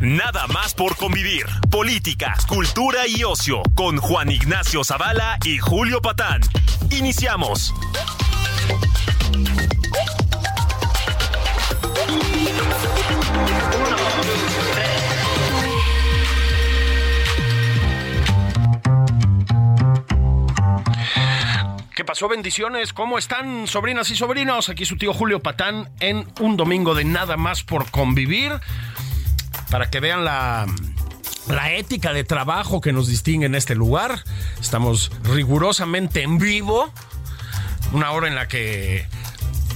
Nada más por convivir. Política, cultura y ocio con Juan Ignacio Zavala y Julio Patán. Iniciamos. ¿Qué pasó? Bendiciones. ¿Cómo están, sobrinas y sobrinos? Aquí su tío Julio Patán en un domingo de nada más por convivir. Para que vean la, la ética de trabajo que nos distingue en este lugar. Estamos rigurosamente en vivo. Una hora en la que,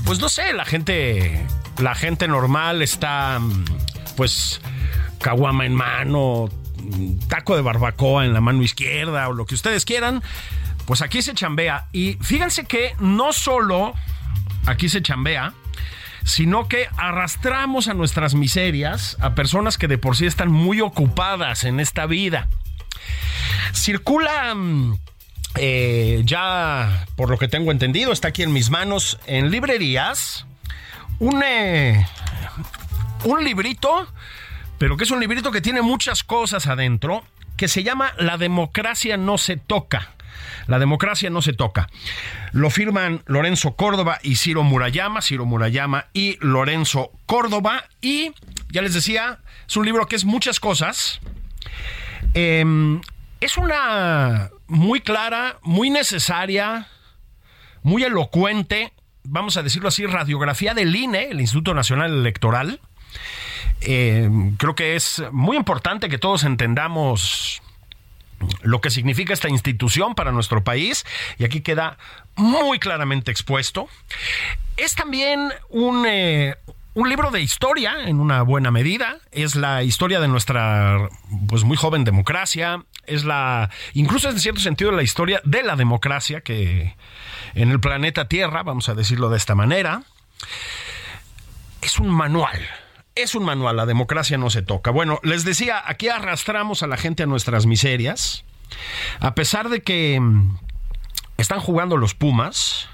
pues no sé, la gente, la gente normal está, pues, caguama en mano, taco de barbacoa en la mano izquierda o lo que ustedes quieran. Pues aquí se chambea. Y fíjense que no solo aquí se chambea, sino que arrastramos a nuestras miserias a personas que de por sí están muy ocupadas en esta vida. Circula mm, eh, ya, por lo que tengo entendido, está aquí en mis manos, en librerías, un, eh, un librito, pero que es un librito que tiene muchas cosas adentro, que se llama La democracia no se toca. La democracia no se toca. Lo firman Lorenzo Córdoba y Ciro Murayama, Ciro Murayama y Lorenzo Córdoba. Y ya les decía, es un libro que es muchas cosas. Em, es una muy clara, muy necesaria, muy elocuente, vamos a decirlo así, radiografía del INE, el Instituto Nacional Electoral. Em, creo que es muy importante que todos entendamos lo que significa esta institución para nuestro país y aquí queda muy claramente expuesto. Es también un, eh, un libro de historia en una buena medida, es la historia de nuestra pues muy joven democracia, es la incluso en cierto sentido la historia de la democracia que en el planeta Tierra, vamos a decirlo de esta manera, es un manual es un manual, la democracia no se toca. Bueno, les decía, aquí arrastramos a la gente a nuestras miserias, a pesar de que mm, están jugando los Pumas.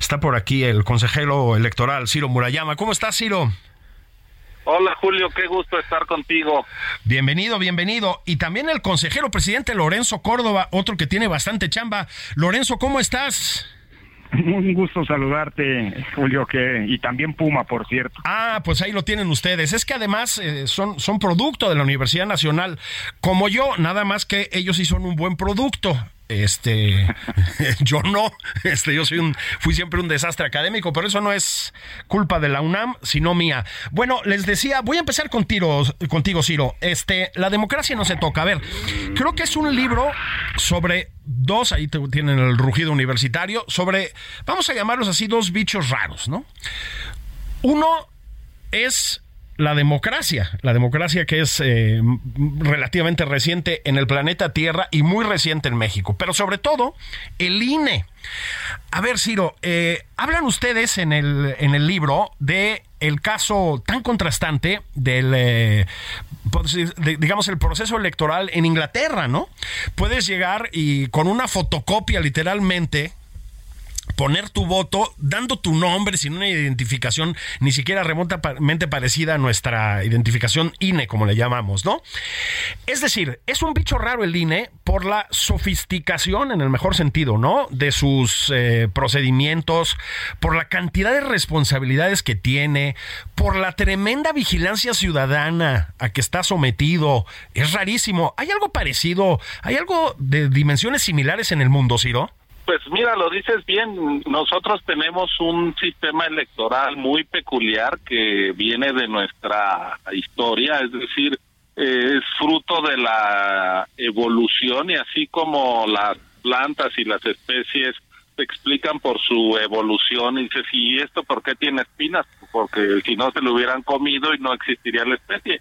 Está por aquí el consejero electoral, Ciro Murayama. ¿Cómo estás, Ciro? Hola Julio, qué gusto estar contigo. Bienvenido, bienvenido. Y también el consejero presidente Lorenzo Córdoba, otro que tiene bastante chamba. Lorenzo, ¿cómo estás? Un gusto saludarte, Julio, que y también Puma, por cierto. Ah, pues ahí lo tienen ustedes. Es que además eh, son, son producto de la Universidad Nacional, como yo, nada más que ellos sí son un buen producto. Este, yo no, este, yo soy un, fui siempre un desastre académico, pero eso no es culpa de la UNAM, sino mía. Bueno, les decía, voy a empezar contigo, contigo, Ciro. Este, la democracia no se toca. A ver, creo que es un libro sobre dos, ahí tienen el rugido universitario, sobre, vamos a llamarlos así, dos bichos raros, ¿no? Uno es la democracia, la democracia que es eh, relativamente reciente en el planeta Tierra y muy reciente en México, pero sobre todo el INE. A ver, Ciro, eh, hablan ustedes en el, en el libro de el caso tan contrastante del, eh, digamos, el proceso electoral en Inglaterra, ¿no? Puedes llegar y con una fotocopia literalmente poner tu voto dando tu nombre sin una identificación ni siquiera remotamente parecida a nuestra identificación INE, como le llamamos, ¿no? Es decir, es un bicho raro el INE por la sofisticación, en el mejor sentido, ¿no? De sus eh, procedimientos, por la cantidad de responsabilidades que tiene, por la tremenda vigilancia ciudadana a que está sometido. Es rarísimo. ¿Hay algo parecido? ¿Hay algo de dimensiones similares en el mundo, Ciro? Pues mira, lo dices bien, nosotros tenemos un sistema electoral muy peculiar que viene de nuestra historia, es decir, eh, es fruto de la evolución y así como las plantas y las especies te explican por su evolución y dices, ¿y esto por qué tiene espinas? Porque si no se lo hubieran comido y no existiría la especie.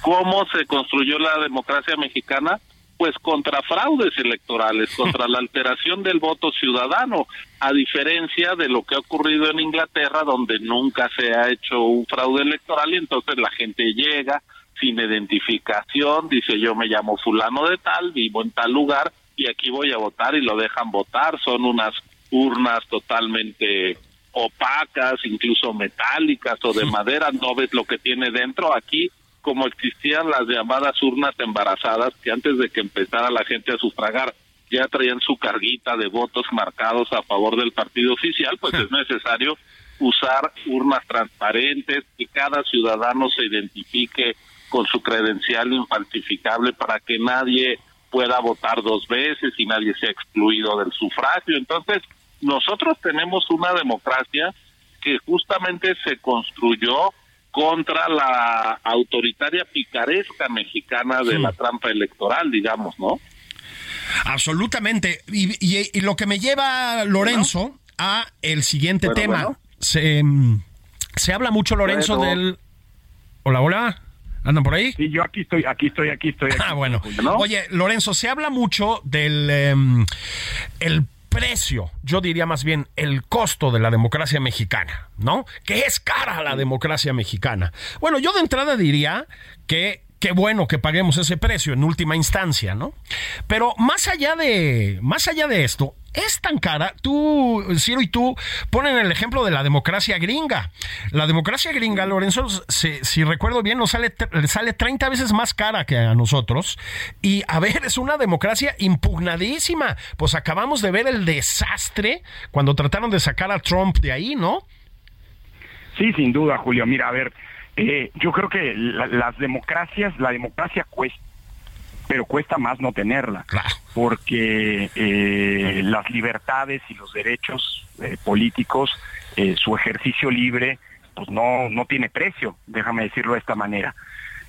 ¿Cómo se construyó la democracia mexicana? Pues contra fraudes electorales, contra la alteración del voto ciudadano, a diferencia de lo que ha ocurrido en Inglaterra, donde nunca se ha hecho un fraude electoral y entonces la gente llega sin identificación, dice yo me llamo fulano de tal, vivo en tal lugar y aquí voy a votar y lo dejan votar, son unas urnas totalmente opacas, incluso metálicas o de madera, no ves lo que tiene dentro. Aquí, como existían las llamadas urnas embarazadas, que antes de que empezara la gente a sufragar ya traían su carguita de votos marcados a favor del partido oficial, pues es necesario usar urnas transparentes, que cada ciudadano se identifique con su credencial infalsificable para que nadie pueda votar dos veces y nadie sea excluido del sufragio. Entonces, nosotros tenemos una democracia que justamente se construyó contra la autoritaria picaresca mexicana de la trampa electoral, digamos, ¿no? Absolutamente. Y, lo que me lleva, Lorenzo, a el siguiente tema. Se, mm, se, habla mucho, Lorenzo, del... Hola, hola. ¿Andan por ahí? Sí, yo aquí estoy, aquí estoy, aquí estoy. ah, bueno. Oye, Lorenzo, se habla mucho del em, el precio, yo diría más bien el costo de la democracia mexicana, ¿no? Que es cara la democracia mexicana. Bueno, yo de entrada diría que qué bueno que paguemos ese precio en última instancia, ¿no? Pero más allá de, más allá de esto, es tan cara. Tú, Ciro y tú ponen el ejemplo de la democracia gringa. La democracia gringa, Lorenzo, si, recuerdo bien, nos sale, sale 30 veces más cara que a nosotros. Y a ver, es una democracia impugnadísima. Pues acabamos de ver el desastre cuando trataron de sacar a Trump de ahí, ¿no? Sí, sin duda, Julio. Mira, a ver, eh, yo creo que las democracias, la democracia cuesta, pero cuesta más no tenerla, porque eh, las libertades y los derechos eh, políticos, su ejercicio libre, pues no, no tiene precio, déjame decirlo de esta manera.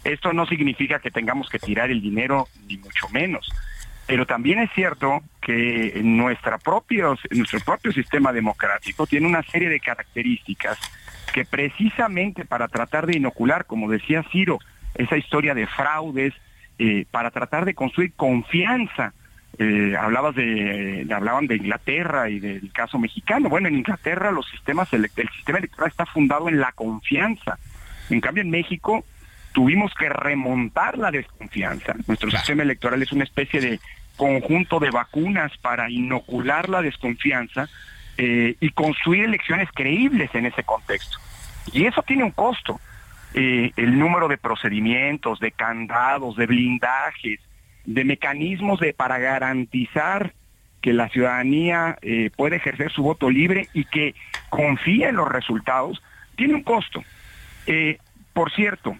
Esto no significa que tengamos que tirar el dinero, ni mucho menos. Pero también es cierto que nuestra propio, nuestro propio sistema democrático tiene una serie de características que precisamente para tratar de inocular, como decía Ciro, esa historia de fraudes, eh, para tratar de construir confianza. Eh, hablabas de, hablaban de Inglaterra y del caso mexicano. Bueno, en Inglaterra los sistemas el, sistema electoral está fundado en la confianza. En cambio, en México tuvimos que remontar la desconfianza. Nuestro sistema electoral es una especie de conjunto de vacunas para inocular la desconfianza eh, y construir elecciones creíbles en ese contexto. Y eso tiene un costo. Eh, el número de procedimientos, de candados, de blindajes, de mecanismos de para garantizar que la ciudadanía eh, puede ejercer su voto libre y que confíe en los resultados, tiene un costo. por cierto,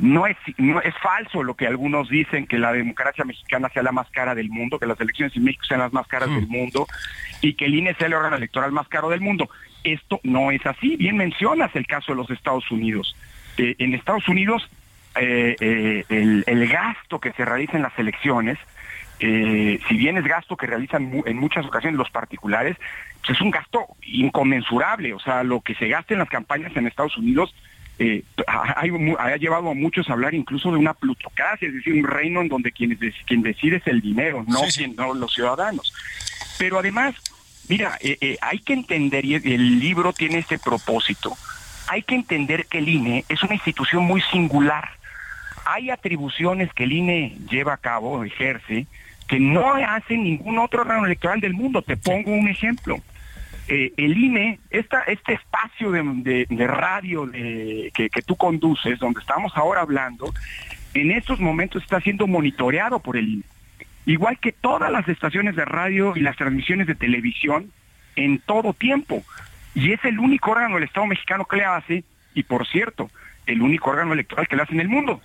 no es, no es falso lo que algunos dicen que la democracia mexicana sea la más cara del mundo, que las elecciones en México sean las más caras del mm. mundo y que el INE sea el órgano electoral más caro del mundo. Esto no es así. Bien mencionas el caso de los Estados Unidos. Eh, en Estados Unidos, eh, eh, el, gasto que se realiza en las elecciones, si bien es gasto que realizan en muchas ocasiones los particulares, pues es un gasto inconmensurable. O sea, lo que se gasta en las campañas en Estados Unidos ha, llevado a muchos a hablar incluso de una plutocracia, es decir, un reino en donde quien, quien decide es el dinero, no, no los ciudadanos. Pero además, mira, eh, eh, hay que entender, y el libro tiene ese propósito, hay que entender que el INE es una institución muy singular. Hay atribuciones que el INE lleva a cabo, ejerce, que no hace ningún otro órgano electoral del mundo. Te pongo un ejemplo. Eh, el INE, esta, este espacio de, radio de, que, que, tú conduces, donde estamos ahora hablando, en estos momentos está siendo monitoreado por el INE igual que todas las estaciones de radio y las transmisiones de televisión en todo tiempo. Y es el único órgano del Estado mexicano que le hace, y por cierto, el único órgano electoral que le hace en el mundo.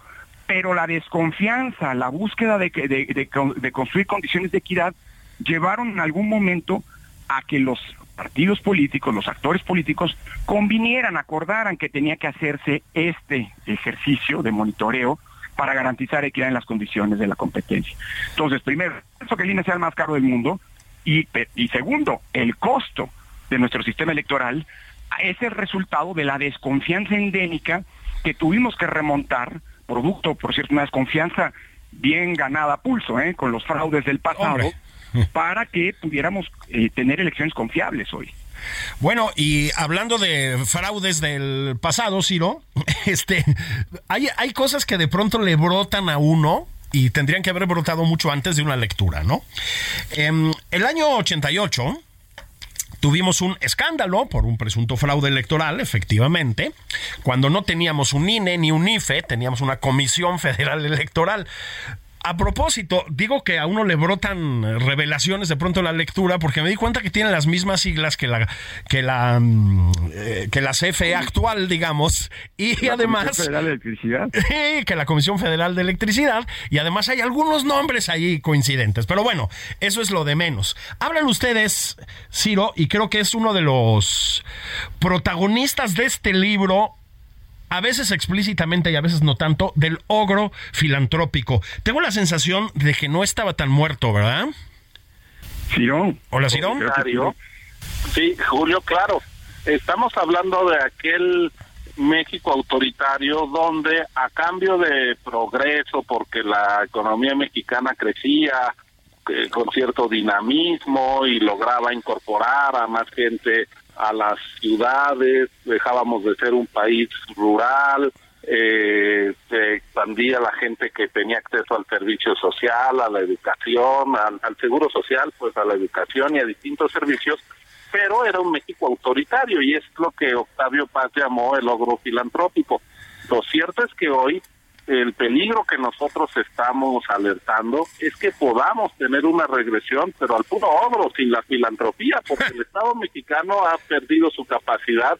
Pero la desconfianza, la búsqueda de, de, construir condiciones de equidad, llevaron en algún momento a que los partidos políticos, los actores políticos, convinieran, acordaran que tenía que hacerse este ejercicio de monitoreo para garantizar equidad en las condiciones de la competencia. Entonces, primero, eso que el INE sea el más caro del mundo, Y, y segundo, el costo de nuestro sistema electoral es el resultado de la desconfianza endémica que tuvimos que remontar, producto, por cierto, una desconfianza bien ganada a pulso, ¿eh? con los fraudes del pasado, para que pudiéramos eh, tener elecciones confiables hoy. Bueno, y hablando de fraudes del pasado, Ciro, este, hay, hay cosas que de pronto le brotan a uno y tendrían que haber brotado mucho antes de una lectura, ¿no? En em, el año 88 tuvimos un escándalo por un presunto fraude electoral, efectivamente, cuando no teníamos un INE ni un IFE, teníamos una Comisión Federal Electoral a propósito, digo que a uno le brotan revelaciones de pronto la lectura porque me di cuenta que tiene las mismas siglas que la que la mm, eh, que la CFE actual, digamos, y además Comisión Federal de Electricidad. que la Comisión Federal de Electricidad y además hay algunos nombres ahí coincidentes, pero bueno, eso es lo de menos. Hablan ustedes, Ciro, y creo que es uno de los protagonistas de este libro a veces explícitamente y a veces no tanto, del ogro filantrópico. Tengo la sensación de que no estaba tan muerto, ¿verdad? Hola. Sí, Julio, claro. Estamos hablando de aquel México autoritario donde a cambio de progreso, porque la economía mexicana crecía eh, con cierto dinamismo y lograba incorporar a más gente a las ciudades, dejábamos de ser un país rural, eh, se expandía la gente que tenía acceso al servicio social, a la educación, al, seguro social, pues a la educación y a distintos servicios, pero era un México autoritario y es lo que Octavio Paz llamó el logro filantrópico. Lo cierto es que hoy el peligro que nosotros estamos alertando es que podamos tener una regresión, pero al puro ogro, sin la filantropía, porque el Estado mexicano ha perdido su capacidad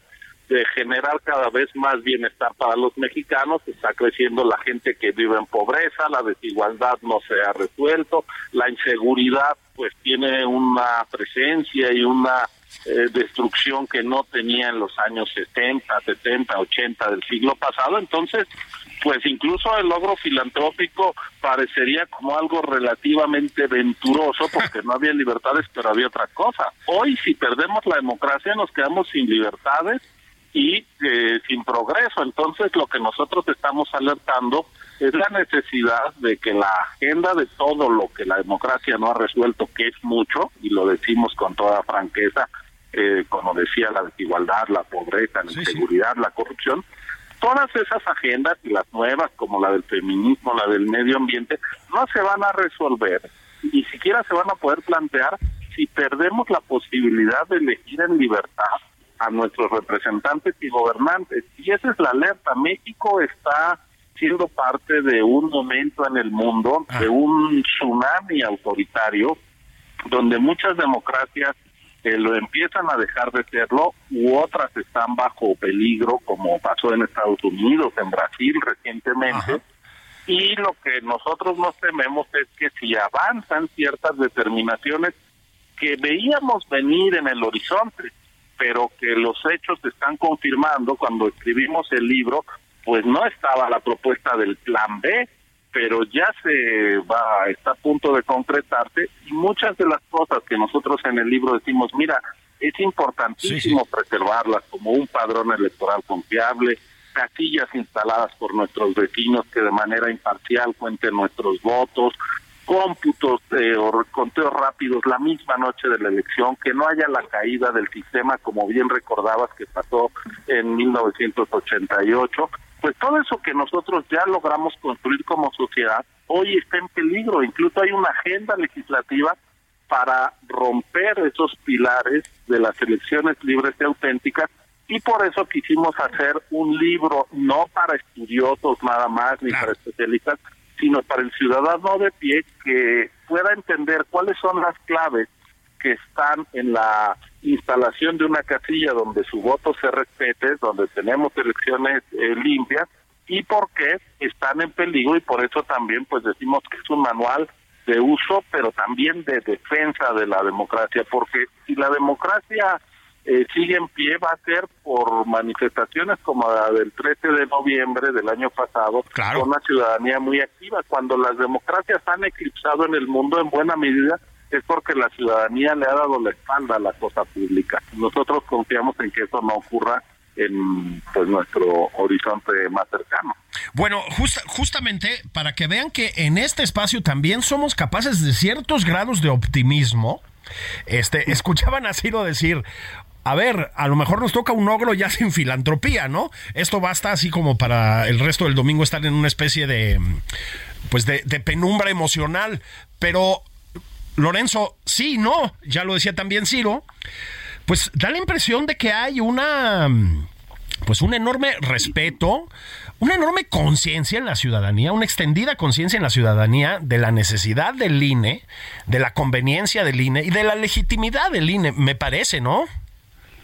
de generar cada vez más bienestar para los mexicanos, está creciendo la gente que vive en pobreza, la desigualdad no se ha resuelto, la inseguridad pues tiene una presencia y una eh, destrucción que no tenía en los años 70, 70, 80 del siglo pasado, entonces pues incluso el logro filantrópico parecería como algo relativamente venturoso porque no había libertades, pero había otra cosa. Hoy si perdemos la democracia nos quedamos sin libertades y eh, sin progreso. Entonces lo que nosotros estamos alertando es la necesidad de que la agenda de todo lo que la democracia no ha resuelto, que es mucho, y lo decimos con toda franqueza, eh, como decía, la desigualdad, la pobreza, la inseguridad, la corrupción, todas esas agendas y las nuevas como la del feminismo, la del medio ambiente, no se van a resolver, ni siquiera se van a poder plantear si perdemos la posibilidad de elegir en libertad a nuestros representantes y gobernantes. Y esa es la alerta. México está siendo parte de un momento en el mundo, de ah. un tsunami autoritario, donde muchas democracias lo empiezan a dejar de serlo u otras están bajo peligro, como pasó en Estados Unidos, en Brasil recientemente. Y lo que nosotros nos tememos es que si avanzan ciertas determinaciones que veíamos venir en el horizonte, pero que los hechos están confirmando cuando escribimos el libro, pues no estaba la propuesta del plan B, pero ya se va, está a punto de concretarse y muchas de las cosas que nosotros en el libro decimos, mira, es importantísimo preservarlas como un padrón electoral confiable, casillas instaladas por nuestros vecinos que de manera imparcial cuenten nuestros votos, cómputos eh, o conteos rápidos la misma noche de la elección, que no haya la caída del sistema, como bien recordabas que pasó en 1988 pues todo eso que nosotros ya logramos construir como sociedad hoy está en peligro. Incluso hay una agenda legislativa para romper esos pilares de las elecciones libres y auténticas y por eso quisimos hacer un libro no para estudiosos nada más ni para especialistas, sino para el ciudadano de pie que pueda entender cuáles son las claves que están en la instalación de una casilla donde su voto se respete, donde tenemos elecciones eh, limpias y por qué están en peligro y por eso también pues decimos que es un manual de uso pero también de defensa de la democracia porque si la democracia eh, sigue en pie va a ser por manifestaciones como la del 13 de noviembre del año pasado con una ciudadanía muy activa. Cuando las democracias han eclipsado en el mundo en buena medida es porque la ciudadanía le ha dado la espalda a la cosa pública. Nosotros confiamos en que eso no ocurra en pues nuestro horizonte más cercano. Bueno, justamente para que vean que en este espacio también somos capaces de ciertos grados de optimismo. Este, escuchaban a Ciro decir, a ver, a lo mejor nos toca un ogro ya sin filantropía, ¿no? Esto basta así como para el resto del domingo estar en una especie de, pues de, de penumbra emocional. Pero, Lorenzo, sí, no, ya lo decía también Ciro, pues da la impresión de que hay una, pues un enorme respeto, una enorme conciencia en la ciudadanía, una extendida conciencia en la ciudadanía de la necesidad del INE, de la conveniencia del INE y de la legitimidad del INE, me parece, ¿no?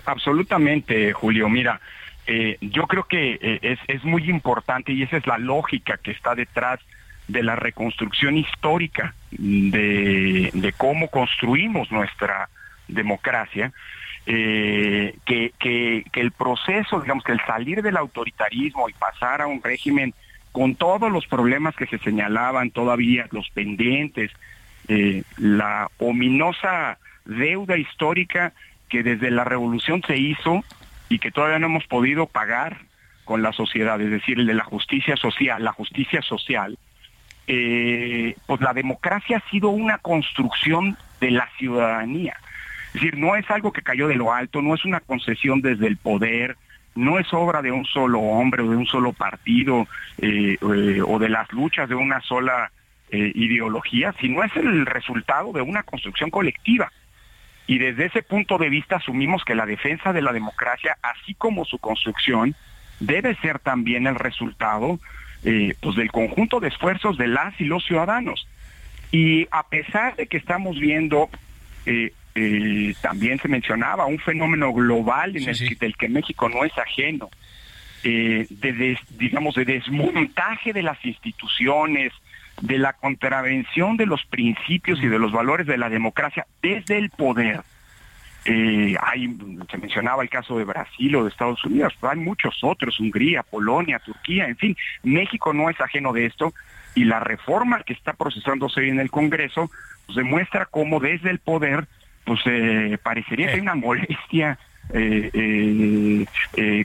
Absolutamente, Julio. Mira, eh, yo creo que eh, es, es muy importante y esa es la lógica que está detrás de la reconstrucción histórica de, cómo construimos nuestra democracia, eh, que, que, que, el proceso, digamos, que el salir del autoritarismo y pasar a un régimen con todos los problemas que se señalaban todavía, los pendientes, eh, la ominosa deuda histórica que desde la revolución se hizo y que todavía no hemos podido pagar con la sociedad, es decir, el de la justicia social, la justicia social, eh, pues la democracia ha sido una construcción de la ciudadanía. Es decir, no es algo que cayó de lo alto, no es una concesión desde el poder, no es obra de un solo hombre o de un solo partido eh, eh, o de las luchas de una sola ideología, sino es el resultado de una construcción colectiva. Y desde ese punto de vista asumimos que la defensa de la democracia, así como su construcción, debe ser también el resultado eh, pues del conjunto de esfuerzos de las y los ciudadanos. Y a pesar de que estamos viendo, eh, eh, también se mencionaba, un fenómeno global en el, del que México no es ajeno, de, digamos, de desmontaje de las instituciones, de la contravención de los principios y de los valores de la democracia desde el poder. Eh, hay, se mencionaba el caso de Brasil o de Estados Unidos, pero hay muchos otros, Hungría, Polonia, Turquía, en fin, México no es ajeno de esto y la reforma que está procesándose hoy en el Congreso pues, demuestra cómo desde el poder pues eh, parecería que hay una molestia eh,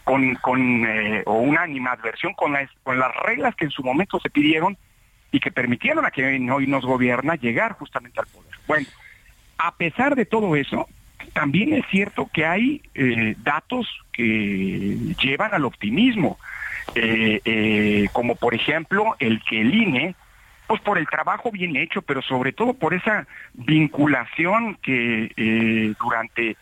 con, con o una animadversión con las, con las reglas que en su momento se pidieron y que permitieron a quien hoy nos gobierna llegar justamente al poder. Bueno, a pesar de todo eso, también es cierto que hay eh, datos que llevan al optimismo, eh, eh, como por ejemplo el que el INE, pues por el trabajo bien hecho, pero sobre todo por esa vinculación que durante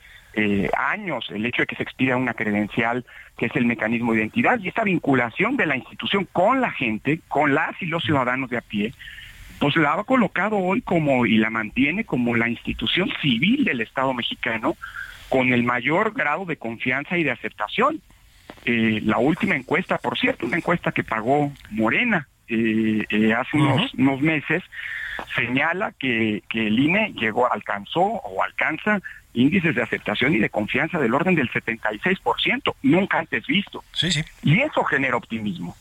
años, el hecho de que se expida una credencial, que es el mecanismo de identidad, y esta vinculación de la institución con la gente, con las y los ciudadanos de a pie, pues la ha colocado hoy como y la mantiene como la institución civil del Estado mexicano con el mayor grado de confianza y de aceptación. Eh, la última encuesta, por cierto, una encuesta que pagó Morena eh, eh, hace unos, unos, meses, señala que, que el INE llegó, alcanzó o alcanza índices de aceptación y de confianza del orden del 76%, nunca antes visto. Sí, sí. Y eso genera optimismo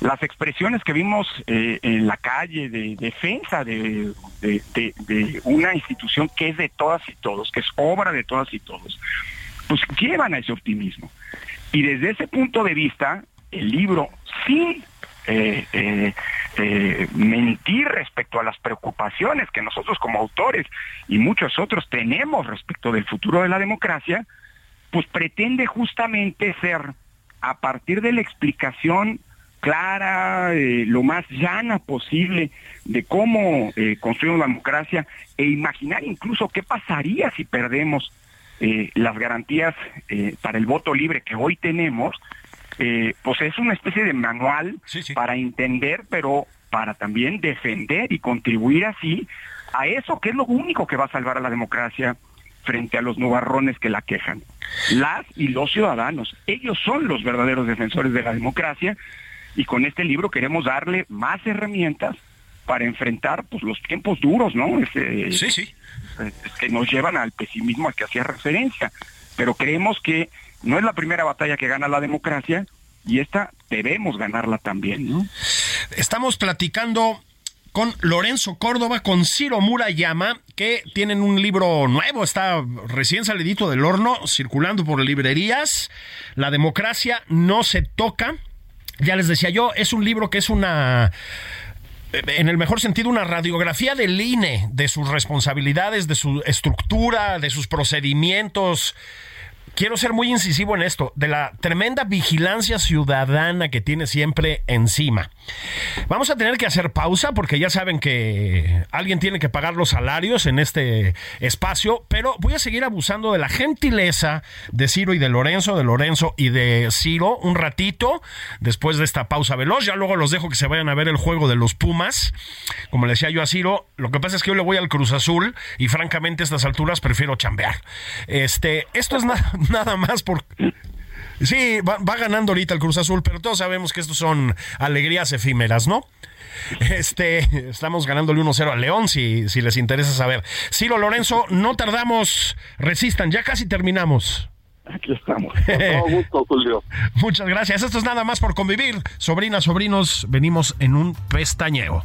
las expresiones que vimos eh, en la calle de defensa de, una institución que es de todas y todos, que es obra de todas y todos, pues llevan a ese optimismo. Y desde ese punto de vista, el libro sí eh, eh, mentir respecto a las preocupaciones que nosotros como autores y muchos otros tenemos respecto del futuro de la democracia, pues pretende justamente ser a partir de la explicación clara, eh, lo más llana posible de cómo eh, construimos la democracia e imaginar incluso qué pasaría si perdemos eh, las garantías para el voto libre que hoy tenemos, pues es una especie de manual para entender, pero para también defender y contribuir así a eso que es lo único que va a salvar a la democracia frente a los nubarrones que la quejan. Las y los ciudadanos, ellos son los verdaderos defensores de la democracia y con este libro queremos darle más herramientas para enfrentar pues los tiempos duros, ¿no? Este, sí, sí. que nos llevan al pesimismo al que hacía referencia. Pero creemos que no es la primera batalla que gana la democracia y esta debemos ganarla también, ¿no? Estamos platicando con Lorenzo Córdoba, con Ciro Murayama, que tienen un libro nuevo, está recién salidito del horno, circulando por librerías. La democracia no se toca. Ya les decía yo, es un libro que es una en el mejor sentido, una radiografía del INE, de sus responsabilidades, de su estructura, de sus procedimientos, quiero ser muy incisivo en esto, de la tremenda vigilancia ciudadana que tiene siempre encima. Vamos a tener que hacer pausa porque ya saben que alguien tiene que pagar los salarios en este espacio, pero voy a seguir abusando de la gentileza de Ciro y de Lorenzo, de Lorenzo y de Ciro un ratito después de esta pausa veloz. Ya luego los dejo que se vayan a ver el juego de los Pumas. Como le decía yo a Ciro, lo que pasa es que yo le voy al Cruz Azul y francamente a estas alturas prefiero chambear. Este, esto es nada nada más por... Sí, va, ganando ahorita el Cruz Azul, pero todos sabemos que estos son alegrías efímeras, ¿no? Este, estamos ganándole 1-0 al León, si, si les interesa saber. Ciro Lorenzo, no tardamos, resistan, ya casi terminamos. Aquí estamos. todo gusto, Julio. Muchas gracias. Esto es nada más por convivir. Sobrinas, sobrinos, venimos en un pestañeo.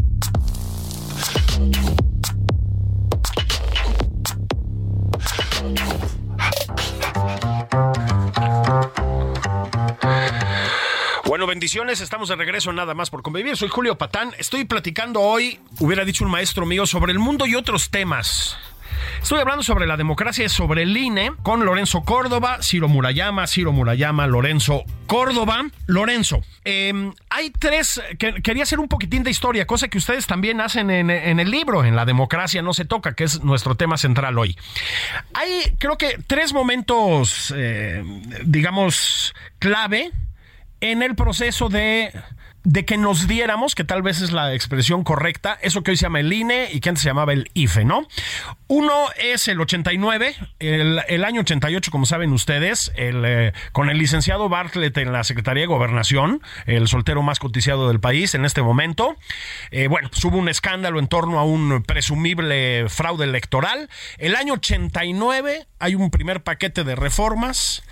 Estamos de regreso nada más por convivir. Soy Julio Patán, estoy platicando hoy, hubiera dicho un maestro mío, sobre el mundo y otros temas. Estoy hablando sobre la democracia, sobre el INE, con Lorenzo Córdoba, Ciro Murayama, Ciro Murayama, Lorenzo Córdoba. Lorenzo, em, hay tres, que, quería hacer un poquitín de historia, cosa que ustedes también hacen en, el libro, en La democracia no se toca, que es nuestro tema central hoy. Hay, creo que, tres momentos, eh, digamos, clave en el proceso de de que nos diéramos, que tal vez es la expresión correcta, eso que hoy se llama el INE y que antes se llamaba el IFE, ¿no? Uno es el 89, el, año 88, como saben ustedes, el, eh, con el licenciado Bartlett en la Secretaría de Gobernación, el soltero más cotizado del país en este momento. Eh, bueno, pues hubo un escándalo en torno a un presumible fraude electoral. El año 89 hay un primer paquete de reformas.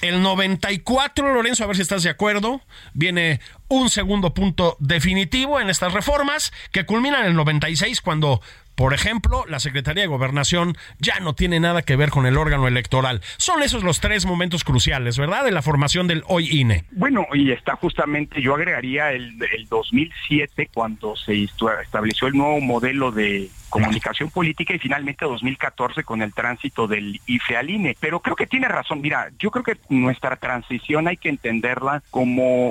El 94, Lorenzo, a ver si estás de acuerdo, viene un segundo punto definitivo en estas reformas que culminan en el 96 cuando por ejemplo, la Secretaría de Gobernación ya no tiene nada que ver con el órgano electoral. Son esos los tres momentos cruciales, ¿verdad? De la formación del hoy INE. Bueno, y está justamente, yo agregaría el, el 2007 cuando se estableció el nuevo modelo de comunicación política y finalmente 2014 con el tránsito del IFE al INE. Pero creo que tiene razón. Mira, yo creo que nuestra transición hay que entenderla como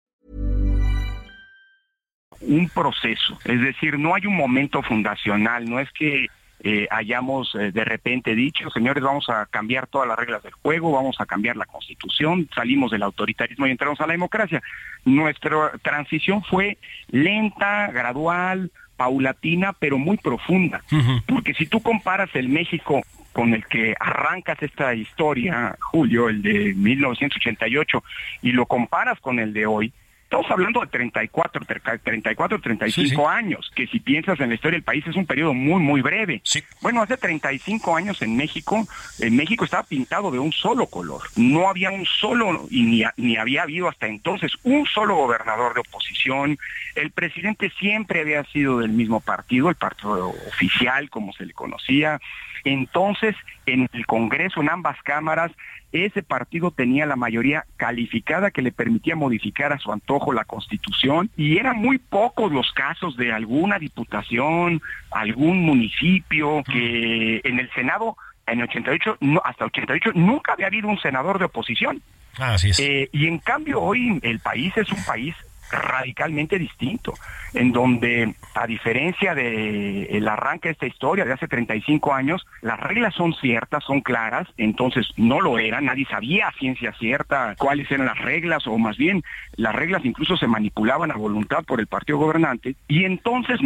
Un proceso, es decir, no hay un momento fundacional, no es que eh, hayamos eh, de repente dicho, señores, vamos a cambiar todas las reglas del juego, vamos a cambiar la constitución, salimos del autoritarismo y entramos a la democracia. Nuestra transición fue lenta, gradual, paulatina, pero muy profunda. Porque si tú comparas el México con el que arrancas esta historia, Julio, el de 1988, y lo comparas con el de hoy, Estamos hablando de 34, 34, 35 años, que si piensas en la historia del país es un periodo muy, muy breve. Bueno, hace 35 años en México, en México estaba pintado de un solo color. No había un solo, y ni, ni había habido hasta entonces, un solo gobernador de oposición. El presidente siempre había sido del mismo partido, el partido oficial, como se le conocía. Entonces, en el Congreso, en ambas cámaras, ese partido tenía la mayoría calificada que le permitía modificar a su antojo la constitución y eran muy pocos los casos de alguna diputación, algún municipio que en el Senado en 88 no, hasta 88 nunca había habido un senador de oposición. Así es. Eh, y en cambio hoy el país es un país radicalmente distinto, en donde, a diferencia del el arranque de esta historia de hace 35 años, las reglas son ciertas, son claras, entonces no lo eran, nadie sabía ciencia cierta cuáles eran las reglas, o más bien, las reglas incluso se manipulaban a voluntad por el partido gobernante, y entonces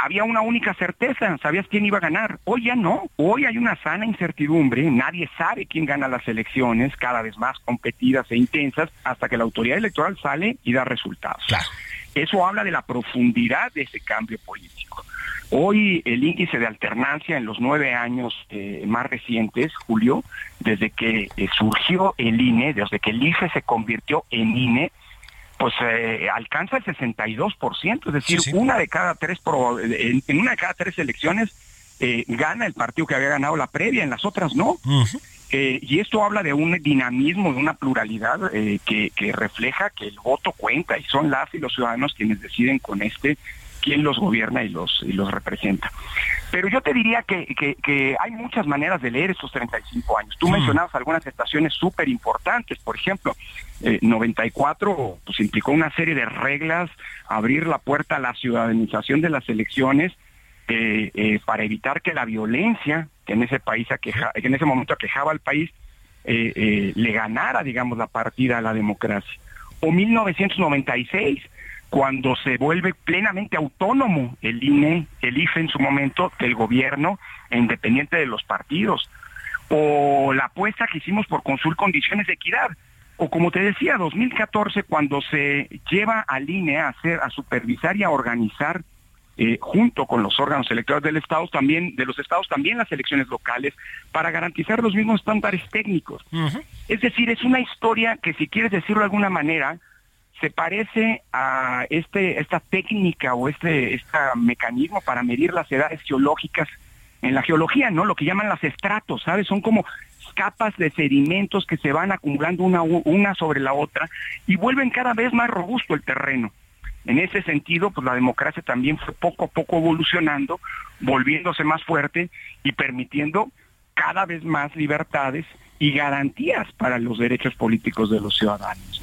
había una única certeza, sabías quién iba a ganar. Hoy ya no, hoy hay una sana incertidumbre, nadie sabe quién gana las elecciones, cada vez más competidas e intensas, hasta que la autoridad electoral sale y da resultados. Eso habla de la profundidad de ese cambio político. Hoy el índice de alternancia en los nueve años eh, más recientes, Julio, desde que eh, surgió el INE, desde que el IFE se convirtió en INE, pues eh, alcanza el 62%, es decir, una de cada tres en, una de cada tres elecciones gana el partido que había ganado la previa, en las otras no. Eh, y esto habla de un dinamismo, de una pluralidad eh, que, refleja que el voto cuenta y son las y los ciudadanos quienes deciden con este quién los gobierna y los, y los representa. Pero yo te diría que, hay muchas maneras de leer estos 35 años. Tú mencionabas algunas estaciones súper importantes, por ejemplo, 94 eh, pues implicó una serie de reglas, abrir la puerta a la ciudadanización de las elecciones, para evitar que la violencia que en ese país aqueja, que en ese momento aquejaba al país, eh, eh, le ganara, digamos, la partida a la democracia. O 1996, cuando se vuelve plenamente autónomo el INE, el IFE en su momento, del gobierno, independiente de los partidos. O la apuesta que hicimos por consul condiciones de equidad. O como te decía, 2014, cuando se lleva al INE a hacer, a supervisar y a organizar eh, junto con los órganos electorales del Estado, también, de los estados, también las elecciones locales, para garantizar los mismos estándares técnicos. Es decir, es una historia que, si quieres decirlo de alguna manera, se parece a este, esta técnica o este, este mecanismo para medir las edades geológicas en la geología, ¿no? Lo que llaman las estratos, ¿sabes? Son como capas de sedimentos que se van acumulando una, una sobre la otra y vuelven cada vez más robusto el terreno. En ese sentido, pues la democracia también fue poco a poco evolucionando, volviéndose más fuerte y permitiendo cada vez más libertades y garantías para los derechos políticos de los ciudadanos.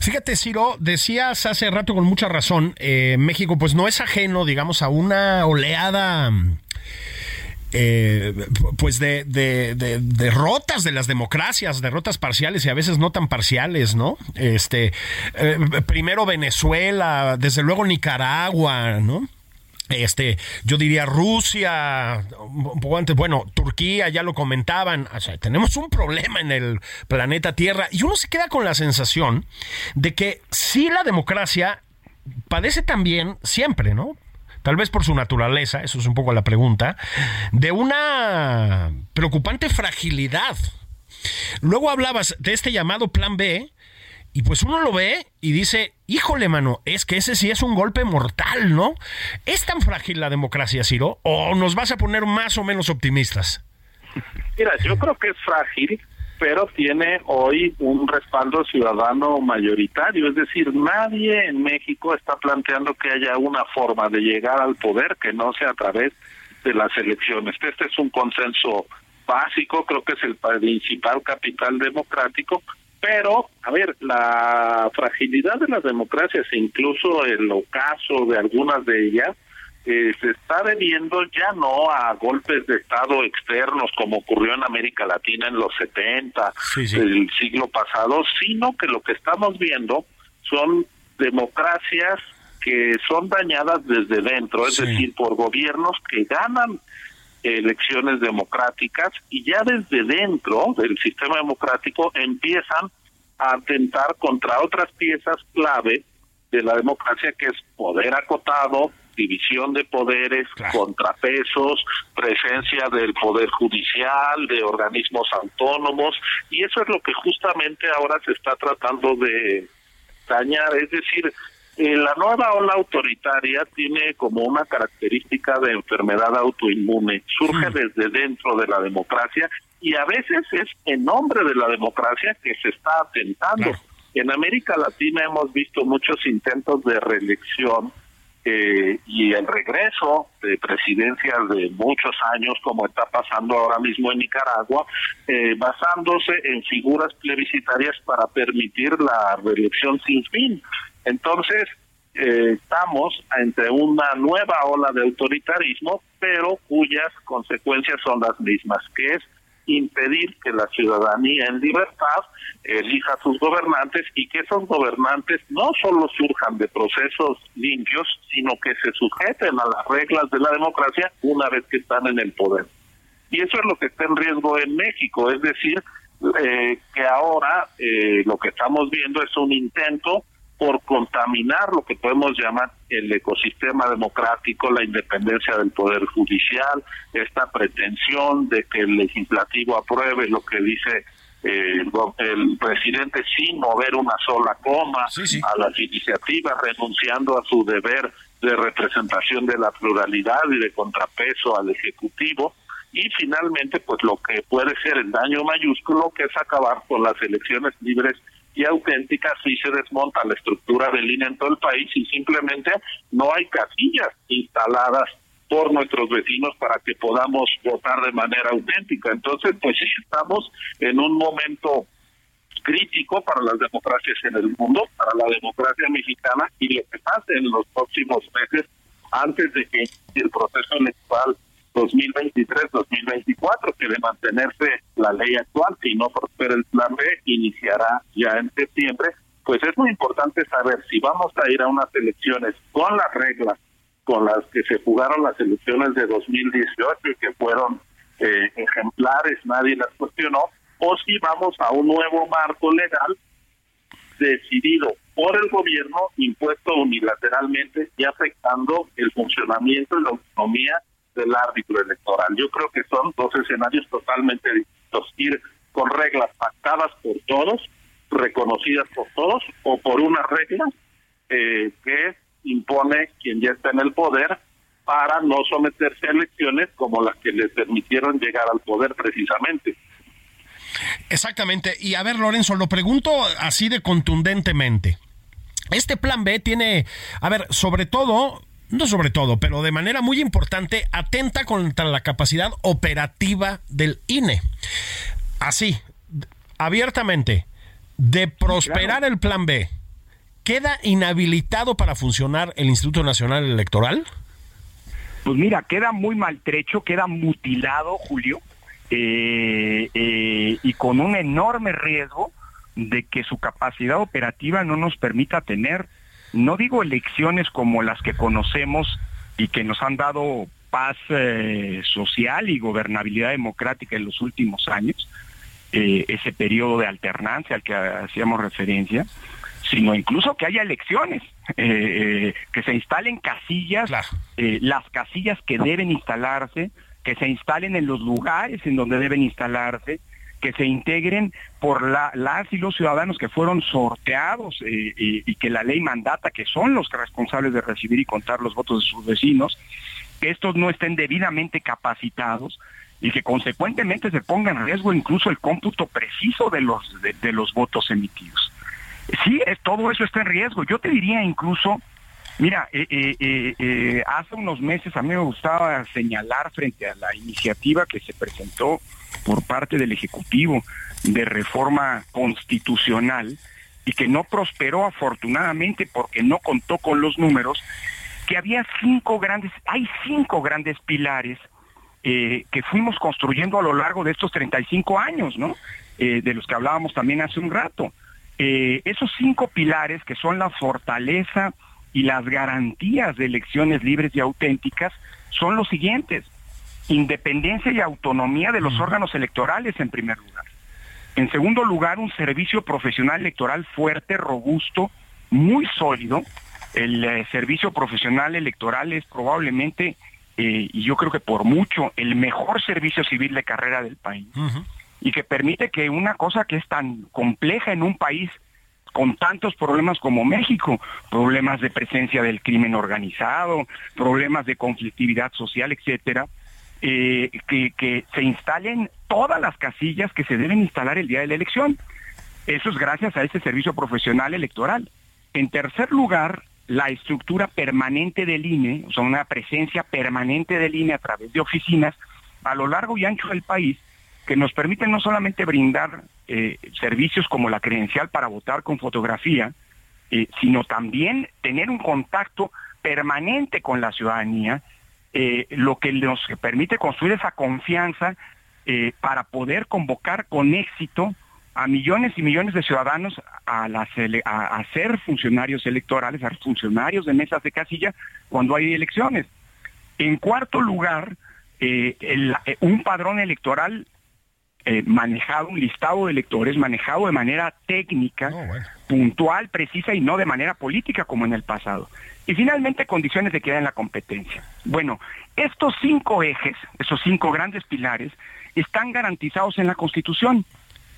Fíjate, Ciro, decías hace rato con mucha razón, eh, México pues no es ajeno, digamos, a una oleada eh, pues de, derrotas de las democracias, derrotas parciales y a veces no tan parciales, ¿no? Este, eh, primero Venezuela, desde luego Nicaragua, ¿no? Este, yo diría Rusia, un poco antes, bueno, Turquía, ya lo comentaban, o sea, tenemos un problema en el planeta Tierra y uno se queda con la sensación de que si la democracia padece también siempre, ¿no? Tal vez por su naturaleza, eso es un poco la pregunta, de una preocupante fragilidad. Luego hablabas de este llamado plan B, y pues uno lo ve y dice, híjole, mano, es que ese sí es un golpe mortal, ¿no? ¿Es tan frágil la democracia, Ciro? ¿O nos vas a poner más o menos optimistas? Mira, yo creo que es frágil, pero tiene hoy un respaldo ciudadano mayoritario, es decir, nadie en México está planteando que haya una forma de llegar al poder que no sea a través de las elecciones. Este es un consenso básico, creo que es el principal capital democrático, pero, a ver, la fragilidad de las democracias, incluso el ocaso de algunas de ellas, eh, se está debiendo ya no a golpes de Estado externos como ocurrió en América Latina en los 70 del siglo pasado, sino que lo que estamos viendo son democracias que son dañadas desde dentro, es decir, por gobiernos que ganan elecciones democráticas y ya desde dentro del sistema democrático empiezan a atentar contra otras piezas clave de la democracia que es poder acotado, división de poderes, contrapesos, presencia del poder judicial, de organismos autónomos, y eso es lo que justamente ahora se está tratando de dañar, es decir, eh, la nueva ola autoritaria tiene como una característica de enfermedad autoinmune, surge desde dentro de la democracia y a veces es en nombre de la democracia que se está atentando. En América Latina hemos visto muchos intentos de reelección eh, y el regreso de presidencias de muchos años, como está pasando ahora mismo en Nicaragua, eh, basándose en figuras plebiscitarias para permitir la reelección sin fin. Entonces, eh, estamos entre una nueva ola de autoritarismo, pero cuyas consecuencias son las mismas, que es impedir que la ciudadanía en libertad elija sus gobernantes y que esos gobernantes no solo surjan de procesos limpios, sino que se sujeten a las reglas de la democracia una vez que están en el poder. Y eso es lo que está en riesgo en México, es decir, eh, que ahora eh, lo que estamos viendo es un intento por contaminar lo que podemos llamar el ecosistema democrático, la independencia del Poder Judicial, esta pretensión de que el legislativo apruebe lo que dice eh, el, presidente sin mover una sola coma a las iniciativas, renunciando a su deber de representación de la pluralidad y de contrapeso al Ejecutivo. Y finalmente, pues lo que puede ser el daño mayúsculo, que es acabar con las elecciones libres y auténtica si se desmonta la estructura del INE en todo el país y simplemente no hay casillas instaladas por nuestros vecinos para que podamos votar de manera auténtica. Entonces, pues sí, estamos en un momento crítico para las democracias en el mundo, para la democracia mexicana y lo que pase en los próximos meses antes de que el proceso electoral 2023-2024, que de mantenerse la ley actual, si no prospera el plan B, iniciará ya en septiembre, pues es muy importante saber si vamos a ir a unas elecciones con las reglas con las que se jugaron las elecciones de 2018 y que fueron eh, ejemplares, nadie las cuestionó, o si vamos a un nuevo marco legal decidido por el gobierno, impuesto unilateralmente y afectando el funcionamiento y la autonomía del árbitro electoral. Yo creo que son dos escenarios totalmente distintos. Ir con reglas pactadas por todos, reconocidas por todos, o por una regla eh, que impone quien ya está en el poder para no someterse a elecciones como las que les permitieron llegar al poder precisamente. Exactamente. Y a ver, Lorenzo, lo pregunto así de contundentemente. Este plan B tiene, a ver, sobre todo no sobre todo, pero de manera muy importante, atenta contra la capacidad operativa del INE. Así, abiertamente, de prosperar el plan B, ¿queda inhabilitado para funcionar el Instituto Nacional Electoral? Pues mira, queda muy maltrecho, queda mutilado, Julio, eh, eh, y con un enorme riesgo de que su capacidad operativa no nos permita tener no digo elecciones como las que conocemos y que nos han dado paz eh, social y gobernabilidad democrática en los últimos años, eh, ese periodo de alternancia al que hacíamos referencia, sino incluso que haya elecciones, eh, que se instalen casillas, las casillas que deben instalarse, que se instalen en los lugares en donde deben instalarse, que se integren por la, las y los ciudadanos que fueron sorteados eh, y, que la ley mandata, que son los responsables de recibir y contar los votos de sus vecinos, que estos no estén debidamente capacitados y que consecuentemente se ponga en riesgo incluso el cómputo preciso de los, de, los votos emitidos. Sí, es, todo eso está en riesgo. Yo te diría incluso, mira, eh, eh, hace unos meses a mí me gustaba señalar frente a la iniciativa que se presentó por parte del Ejecutivo de reforma constitucional y que no prosperó afortunadamente porque no contó con los números, que había cinco grandes, hay cinco grandes pilares eh, que fuimos construyendo a lo largo de estos 35 años, ¿no? Eh, de los que hablábamos también hace un rato. Eh, esos cinco pilares que son la fortaleza y las garantías de elecciones libres y auténticas son los siguientes independencia y autonomía de los órganos electorales en primer lugar. En segundo lugar, un servicio profesional electoral fuerte, robusto, muy sólido, El eh, servicio profesional electoral es probablemente, eh, y yo creo que por mucho, el mejor servicio civil de carrera del país. Y que permite que una cosa que es tan compleja en un país con tantos problemas como México, problemas de presencia del crimen organizado, problemas de conflictividad social, etcétera, eh, que, se instalen todas las casillas que se deben instalar el día de la elección. Eso es gracias a ese servicio profesional electoral. En tercer lugar, la estructura permanente del INE, o sea, una presencia permanente del INE a través de oficinas a lo largo y ancho del país, que nos permiten no solamente brindar eh, servicios como la credencial para votar con fotografía, eh, sino también tener un contacto permanente con la ciudadanía, eh, lo que nos permite construir esa confianza para poder convocar con éxito a millones y millones de ciudadanos a, a, ser funcionarios electorales, a funcionarios de mesas de casilla cuando hay elecciones. En cuarto lugar, un padrón electoral eh, manejado, un listado de electores manejado de manera técnica, puntual, precisa y no de manera política como en el pasado. Y finalmente condiciones de queda en la competencia. Bueno, estos cinco ejes, esos cinco grandes pilares, están garantizados en la Constitución.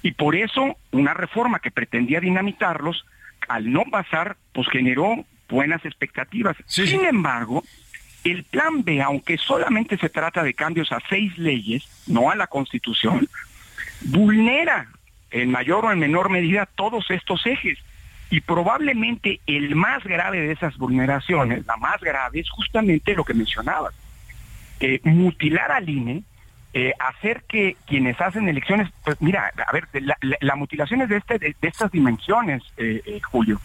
Y por eso una reforma que pretendía dinamitarlos, al no pasar, pues generó buenas expectativas. Sin embargo, el plan B, aunque solamente se trata de cambios a seis leyes, no a la Constitución, vulnera en mayor o en menor medida todos estos ejes. Y probablemente el más grave de esas vulneraciones, la más grave, es justamente lo que mencionabas. mutilar al INE, eh, hacer que quienes hacen elecciones, pues mira, a ver, la, mutilación es de, este, de, estas dimensiones, eh, eh, Julio.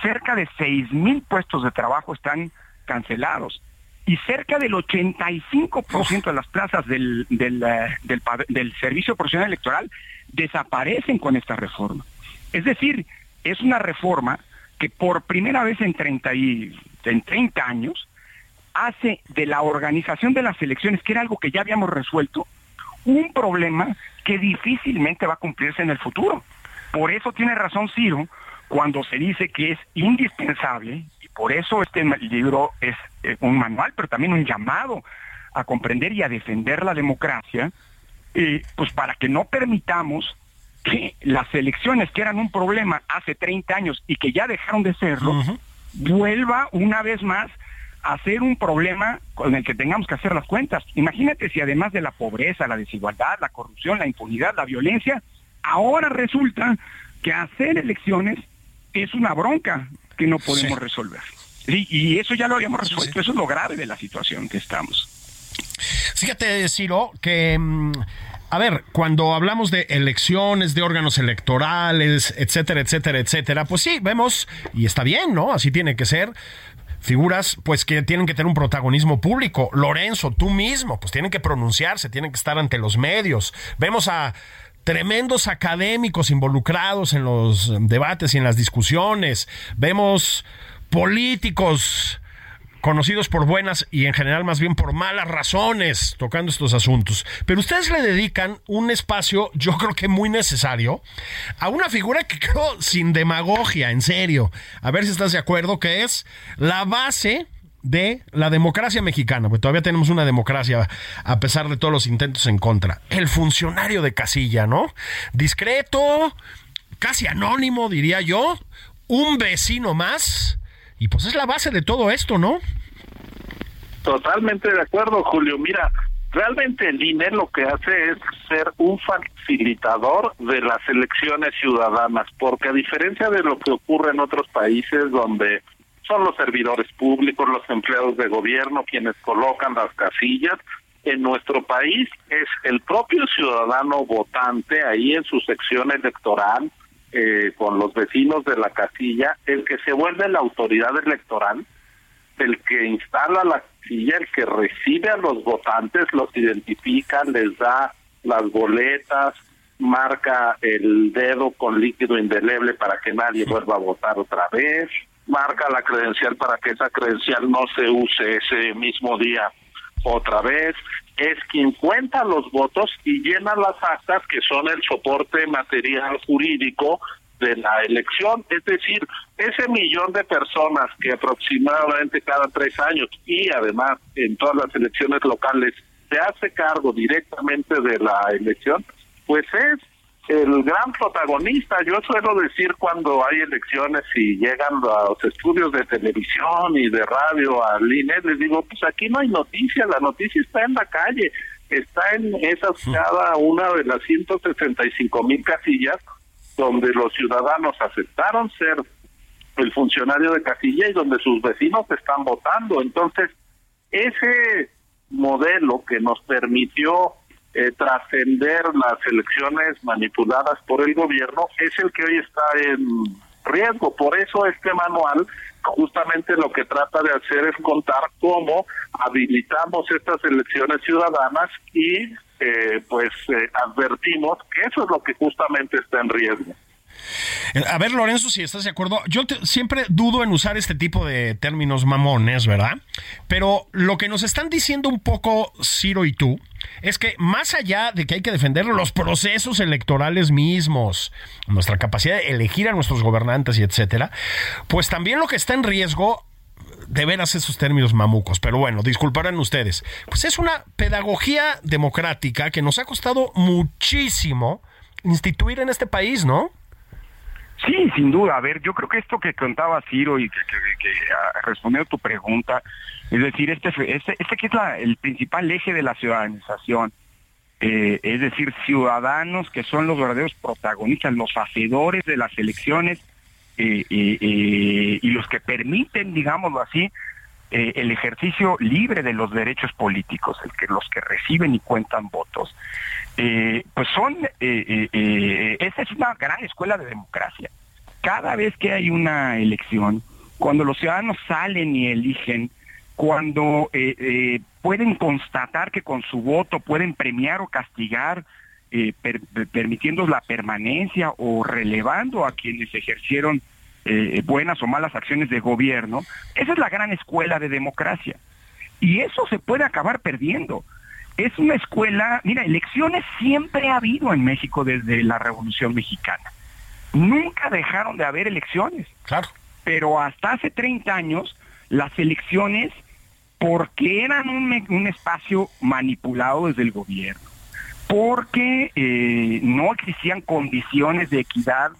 cerca de seis mil puestos de trabajo están cancelados y cerca del 85% de las plazas del, del, del, del, Servicio Profesional Electoral desaparecen con esta reforma. Es decir, es una reforma que por primera vez en 30, y, en 30 años hace de la organización de las elecciones, que era algo que ya habíamos resuelto, un problema que difícilmente va a cumplirse en el futuro. Por eso tiene razón Ciro cuando se dice que es indispensable por eso este libro es eh, un manual, pero también un llamado a comprender y a defender la democracia, eh, pues para que no permitamos que las elecciones que eran un problema hace 30 años y que ya dejaron de serlo, vuelva una vez más a ser un problema con el que tengamos que hacer las cuentas. Imagínate si además de la pobreza, la desigualdad, la corrupción, la impunidad, la violencia, ahora resulta que hacer elecciones es una bronca que no podemos resolver. y eso ya lo habíamos resuelto, eso es lo grave de la situación que estamos. Fíjate, Ciro, que... Mm, a ver, cuando hablamos de elecciones, de órganos electorales, etcétera, etcétera, etcétera, pues sí, vemos, y está bien, ¿no? Así tiene que ser, figuras pues que tienen que tener un protagonismo público. Lorenzo, tú mismo, pues tienen que pronunciarse, tienen que estar ante los medios. Vemos a tremendos académicos involucrados en los debates y en las discusiones. Vemos políticos conocidos por buenas y en general más bien por malas razones tocando estos asuntos. Pero ustedes le dedican un espacio, yo creo que muy necesario, a una figura que creo sin demagogia, en serio. A ver si estás de acuerdo, que es la base de la democracia mexicana, porque todavía tenemos una democracia a pesar de todos los intentos en contra. El funcionario de casilla, ¿no? Discreto, casi anónimo, diría yo, un vecino más, y pues es la base de todo esto, ¿no? Totalmente de acuerdo, Julio. Mira, realmente el INE lo que hace es ser un facilitador de las elecciones ciudadanas, porque a diferencia de lo que ocurre en otros países donde son los servidores públicos, los empleados de gobierno quienes colocan las casillas. En nuestro país es el propio ciudadano votante ahí en su sección electoral, eh, con los vecinos de la casilla, el que se vuelve la autoridad electoral, el que instala la casilla, el que recibe a los votantes, los identifica, les da las boletas, marca el dedo con líquido indeleble para que nadie vuelva a votar otra vez, marca la credencial para que esa credencial no se use ese mismo día otra vez, es quien cuenta los votos y llena las actas que son el soporte material jurídico de la elección, es decir, ese millón de personas que aproximadamente cada tres años y además en todas las elecciones locales se hace cargo directamente de la elección, pues es el gran protagonista. Yo suelo decir cuando hay elecciones y llegan los estudios de televisión y de radio al INE, les digo, pues aquí no hay noticia, la noticia está en la calle, está en esas cada una de las 165 mil casillas donde los ciudadanos aceptaron ser el funcionario de casilla y donde sus vecinos están votando. Entonces, ese modelo que nos permitió eh, trascender las elecciones manipuladas por el gobierno es el que hoy está en riesgo. Por eso este manual justamente lo que trata de hacer es contar cómo habilitamos estas elecciones ciudadanas y eh, pues eh, advertimos que eso es lo que justamente está en riesgo. A ver, Lorenzo, si estás de acuerdo, yo siempre dudo en usar este tipo de términos mamones, ¿verdad? Pero lo que nos están diciendo un poco Ciro y tú es que más allá de que hay que defender los procesos electorales mismos, nuestra capacidad de elegir a nuestros gobernantes y etcétera, pues también lo que está en riesgo de veras esos términos mamucos, pero bueno, disculparán ustedes. Pues es una pedagogía democrática que nos ha costado muchísimo instituir en este país, ¿no? Sí, sin duda. A ver, yo creo que esto que contaba Ciro y que, que, ah, respondió tu pregunta, es decir, este, este, este que es el principal eje de la ciudadanización, eh, es decir, ciudadanos que son los verdaderos protagonistas, los hacedores de las elecciones eh, eh, y los que permiten, digámoslo así, el ejercicio libre de los derechos políticos, el que los que reciben y cuentan votos. Eh, pues son, eh, eh, esa es una gran escuela de democracia. Cada vez que hay una elección, cuando los ciudadanos salen y eligen, cuando pueden constatar que con su voto pueden premiar o castigar, permitiendo la permanencia o relevando a quienes ejercieron buenas o malas acciones de gobierno, esa es la gran escuela de democracia. Y eso se puede acabar perdiendo es una escuela, mira, elecciones siempre ha habido en México desde la Revolución Mexicana. Nunca dejaron de haber elecciones. Claro. Pero hasta hace 30 años, las elecciones, porque eran un, espacio manipulado desde el gobierno, porque eh, no existían condiciones de equidad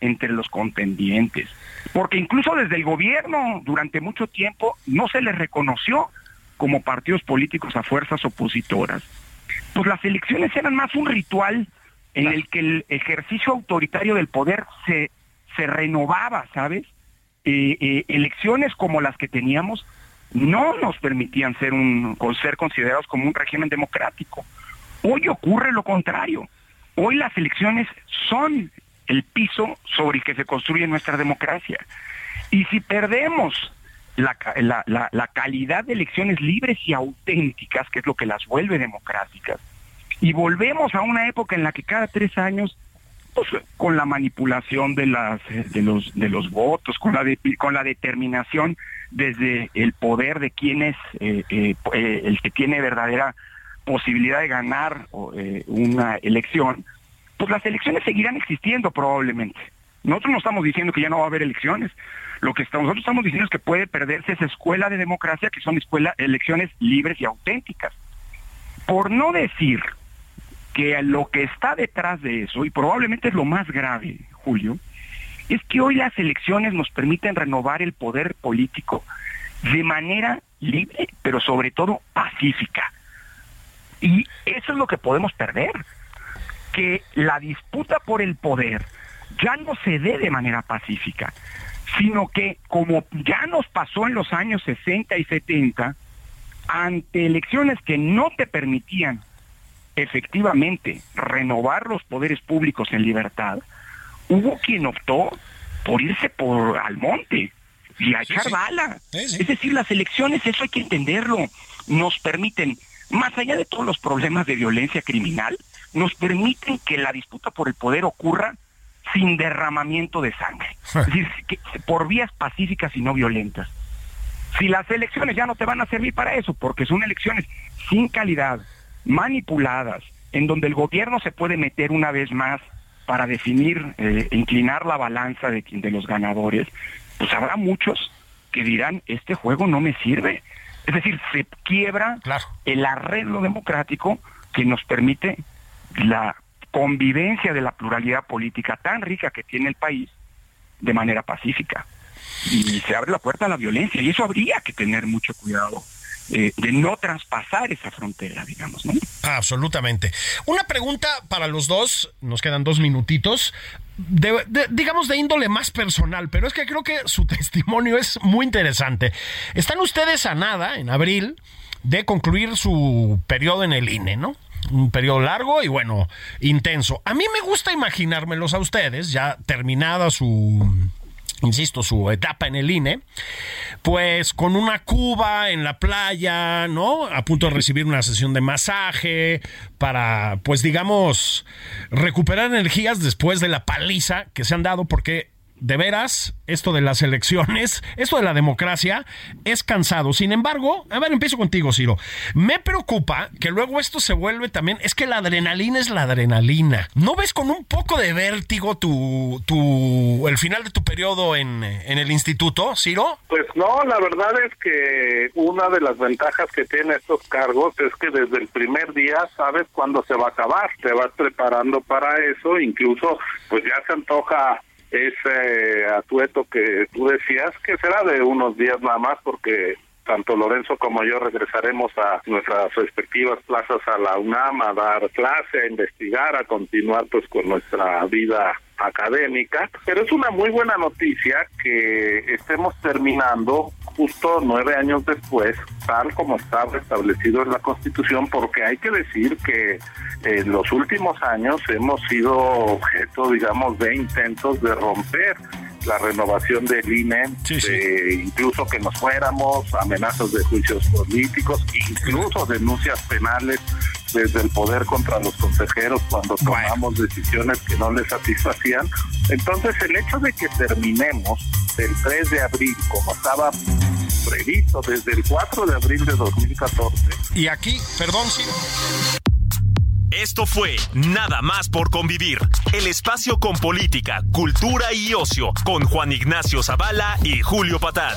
entre los contendientes, porque incluso desde el gobierno durante mucho tiempo no se les reconoció como partidos políticos a fuerzas opositoras, pues las elecciones eran más un ritual en el que el ejercicio autoritario del poder se, se renovaba, ¿sabes? Eh, eh, elecciones como las que teníamos no nos permitían ser, un, ser considerados como un régimen democrático. Hoy ocurre lo contrario. Hoy las elecciones son el piso sobre el que se construye nuestra democracia. Y si perdemos la, la, calidad de elecciones libres y auténticas, que es lo que las vuelve democráticas. Y volvemos a una época en la que cada tres años, pues, con la manipulación de, las, de, los, de los votos, con la, con la determinación desde el poder de quién es eh, eh, eh, el que tiene verdadera posibilidad de ganar una elección, pues las elecciones seguirán existiendo probablemente. Nosotros no estamos diciendo que ya no va a haber elecciones, lo que nosotros estamos diciendo es que puede perderse esa escuela de democracia que son escuela, elecciones libres y auténticas. Por no decir que lo que está detrás de eso, y probablemente es lo más grave, Julio, es que hoy las elecciones nos permiten renovar el poder político de manera libre, pero sobre todo pacífica. Y eso es lo que podemos perder, que la disputa por el poder ya no se dé de manera pacífica, sino que como ya nos pasó en los años 60 y 70, ante elecciones que no te permitían efectivamente renovar los poderes públicos en libertad, hubo quien optó por irse por al monte y a echar bala. es decir, las elecciones, eso hay que entenderlo, nos permiten, más allá de todos los problemas de violencia criminal, nos permiten que la disputa por el poder ocurra sin derramamiento de sangre. es decir, por vías pacíficas y no violentas. Si las elecciones ya no te van a servir para eso, porque son elecciones sin calidad, manipuladas, en donde el gobierno se puede meter una vez más para definir, eh, inclinar la balanza de, de los ganadores, pues habrá muchos que dirán, este juego no me sirve. Es decir, se quiebra el arreglo democrático que nos permite la convivencia de la pluralidad política tan rica que tiene el país de manera pacífica. Y se abre la puerta a la violencia y eso habría que tener mucho cuidado eh, de no traspasar esa frontera, digamos, ¿no? Absolutamente. Una pregunta para los dos, nos quedan dos minutitos. digamos de índole más personal, pero es que creo que su testimonio es muy interesante. Están ustedes a nada, en abril, de concluir su periodo en el INE, ¿no? Un periodo largo y bueno, intenso. A mí me gusta imaginármelos a ustedes, ya terminada su insisto, su etapa en el INE, pues con una cuba en la playa, ¿no? A punto de recibir una sesión de masaje para, pues digamos, recuperar energías después de la paliza que se han dado, porque de veras, esto de las elecciones, esto de la democracia, es cansado. Sin embargo, a ver, empiezo contigo, Ciro. Me preocupa que luego esto se vuelve también, es que la adrenalina es la adrenalina. ¿No ves con un poco de vértigo tu, tu el final de tu periodo en, en el instituto, Ciro? Pues no, la verdad es que una de las ventajas que tiene estos cargos es que desde el primer día sabes cuándo se va a acabar, te vas preparando para eso, incluso pues ya se antoja ese atueto que tú decías, que será de unos días nada más, porque tanto Lorenzo como yo regresaremos a nuestras respectivas plazas a la UNAM a dar clase, a investigar, a continuar pues con nuestra vida académica, pero es una muy buena noticia que estemos terminando justo nueve años después, tal como estaba establecido en la Constitución, porque hay que decir que en los últimos años hemos sido objeto, digamos, de intentos de romper la renovación del INE, incluso que nos fuéramos, amenazas de juicios políticos, incluso denuncias penales desde el poder contra los consejeros cuando tomamos decisiones que no les satisfacían. Entonces el hecho de que terminemos el 3 de abril como estaba previsto desde el 4 de abril de 2014. Y aquí, perdón, sí. Esto fue Nada más por convivir, el espacio con política, cultura y ocio, con Juan Ignacio Zavala y Julio Patán.